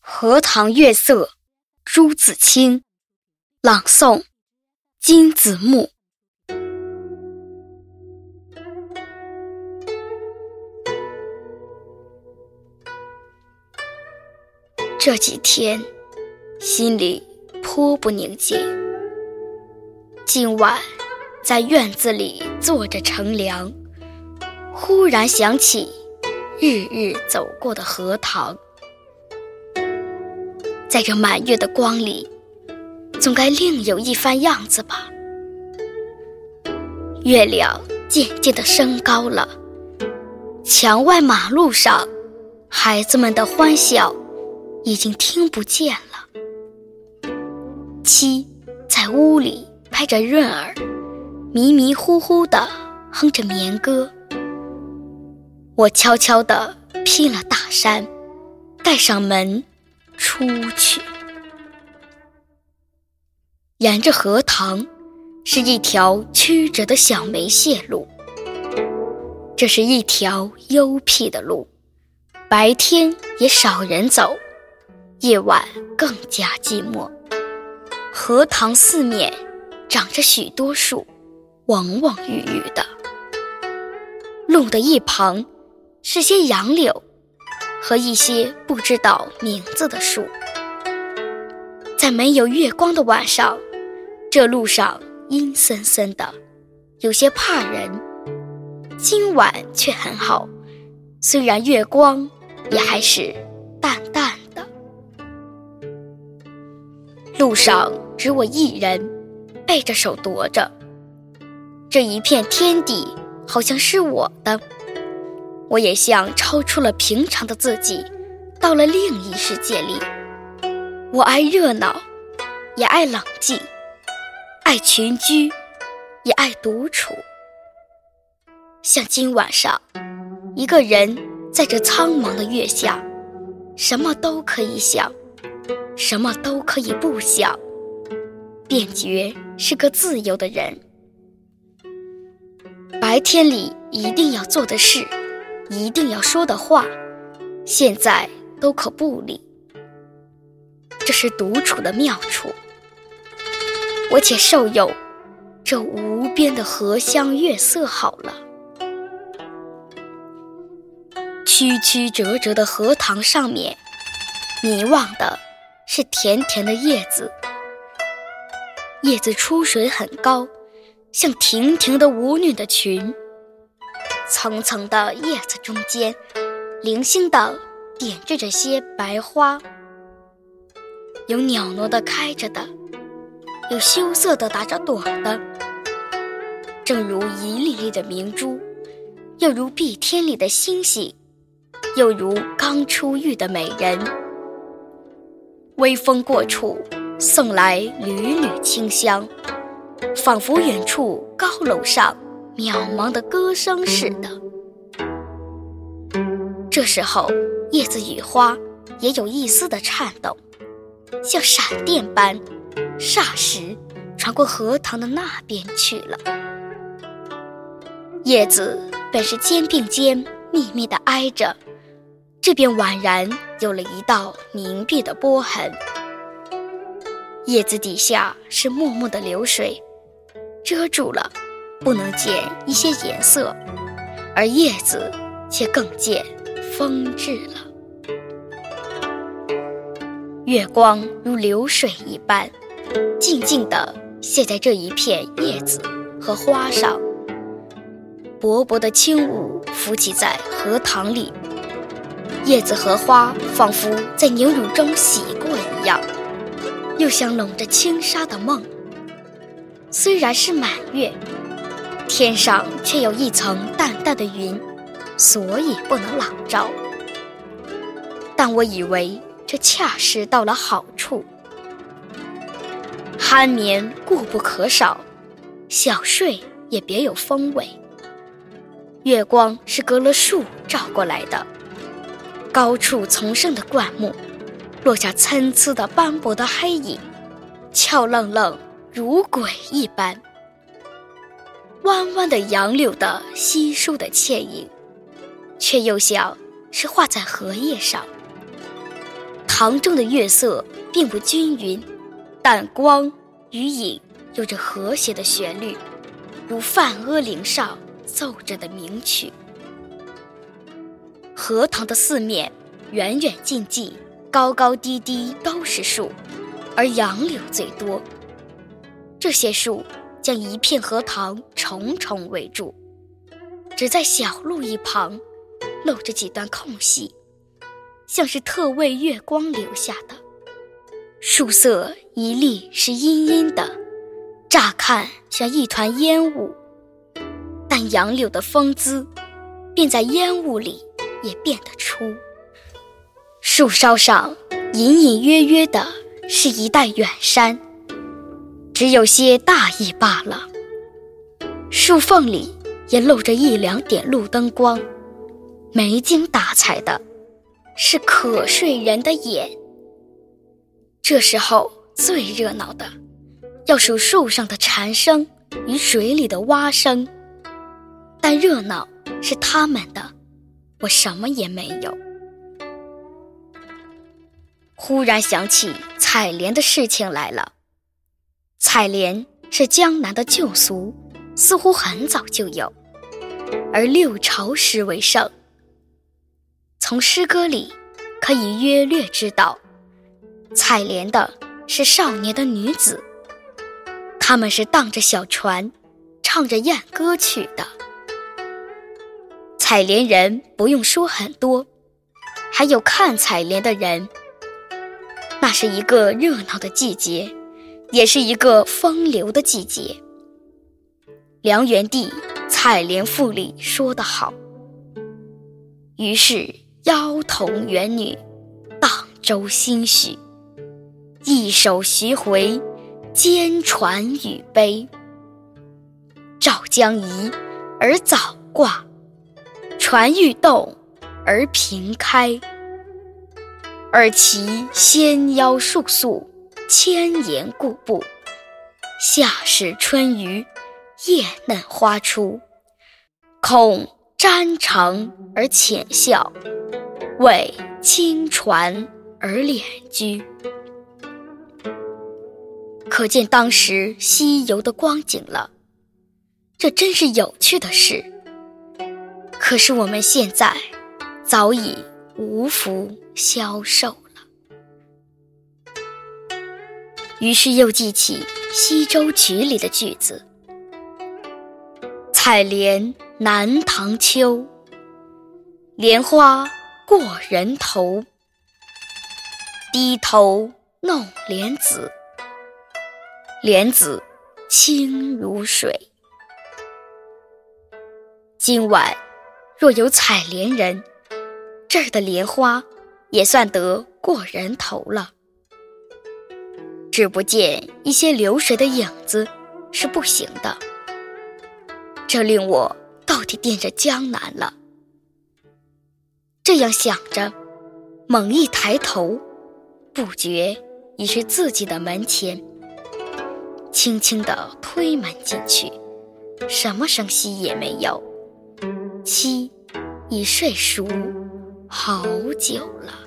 荷塘月色，朱自清。朗诵：金子木。这几天，心里颇不宁静。今晚，在院子里坐着乘凉，忽然想起日日走过的荷塘。在这满月的光里，总该另有一番样子吧。月亮渐渐的升高了，墙外马路上，孩子们的欢笑已经听不见了。七在屋里拍着闰儿，迷迷糊糊的哼着眠歌。我悄悄的披了大衫，带上门。出去，沿着荷塘是一条曲折的小梅泄路。这是一条幽僻的路，白天也少人走，夜晚更加寂寞。荷塘四面长着许多树，蓊蓊郁郁的。路的一旁是些杨柳。和一些不知道名字的树，在没有月光的晚上，这路上阴森森的，有些怕人。今晚却很好，虽然月光也还是淡淡的。路上只我一人，背着手踱着。这一片天地好像是我的。我也像超出了平常的自己，到了另一世界里。我爱热闹，也爱冷静；爱群居，也爱独处。像今晚上，一个人在这苍茫的月下，什么都可以想，什么都可以不想，便觉是个自由的人。白天里一定要做的事。一定要说的话，现在都可不理。这是独处的妙处。我且受有这无边的荷香月色好了。曲曲折折的荷塘上面，迷望的是甜甜的叶子。叶子出水很高，像亭亭的舞女的裙。层层的叶子中间，零星的点缀着些白花，有袅娜的开着的，有羞涩的打着朵的，正如一粒粒的明珠，又如碧天里的星星，又如刚出浴的美人。微风过处，送来缕缕清香，仿佛远处高楼上。渺茫的歌声似的。这时候，叶子与花也有一丝的颤动，像闪电般，霎时传过荷塘的那边去了。叶子本是肩并肩密密的挨着，这便宛然有了一道凝碧的波痕。叶子底下是默默的流水，遮住了。不能见一些颜色，而叶子却更见风致了。月光如流水一般，静静地泻在这一片叶子和花上。薄薄的轻雾浮起在荷塘里，叶子和花仿佛在牛乳中洗过一样，又像笼着轻纱的梦。虽然是满月。天上却有一层淡淡的云，所以不能朗照。但我以为这恰是到了好处，酣眠固不可少，小睡也别有风味。月光是隔了树照过来的，高处丛生的灌木，落下参差的斑驳的黑影，俏愣愣如鬼一般。弯弯的杨柳的稀疏的倩影，却又像是画在荷叶上。塘中的月色并不均匀，但光与影有着和谐的旋律，如梵阿铃上奏着的名曲。荷塘的四面，远远近近，高高低低都是树，而杨柳最多。这些树将一片荷塘重重围住，只在小路一旁，露着几段空隙。像是特为月光留下的，树色一粒是阴阴的，乍看像一团烟雾，但杨柳的风姿，便在烟雾里也辨得出。树梢上隐隐约约的是一带远山，只有些大意罢了。树缝里也露着一两点路灯光，没精打采的。是瞌睡人的眼。这时候最热闹的，要数树上的蝉声与水里的蛙声。但热闹是他们的，我什么也没有。忽然想起采莲的事情来了。采莲是江南的旧俗，似乎很早就有，而六朝时为盛。从诗歌里可以约略知道，采莲的是少年的女子，他们是荡着小船，唱着艳歌去的。采莲人不用说很多，还有看采莲的人。那是一个热闹的季节，也是一个风流的季节。梁元帝《采莲赋》里说得好，于是。妖童元女，荡舟兴许，一首徐回，兼传语悲。棹将移而早挂，船欲动而平开。尔其纤腰束素，千言故步。夏始春余，叶嫩花初，恐沾裳而浅笑。为轻船而敛居，可见当时西游的光景了。这真是有趣的事。可是我们现在早已无福消受于是又记起《西洲曲》里的句子：“采莲南塘秋，莲花。”过人头，低头弄莲子，莲子清如水。今晚若有采莲人，这儿的莲花也算得过人头了。只不见一些流水的影子是不行的，这令我到底惦着江南了。这样想着，猛一抬头，不觉已是自己的门前。轻轻地推门进去，什么声息也没有。妻已睡熟好久了。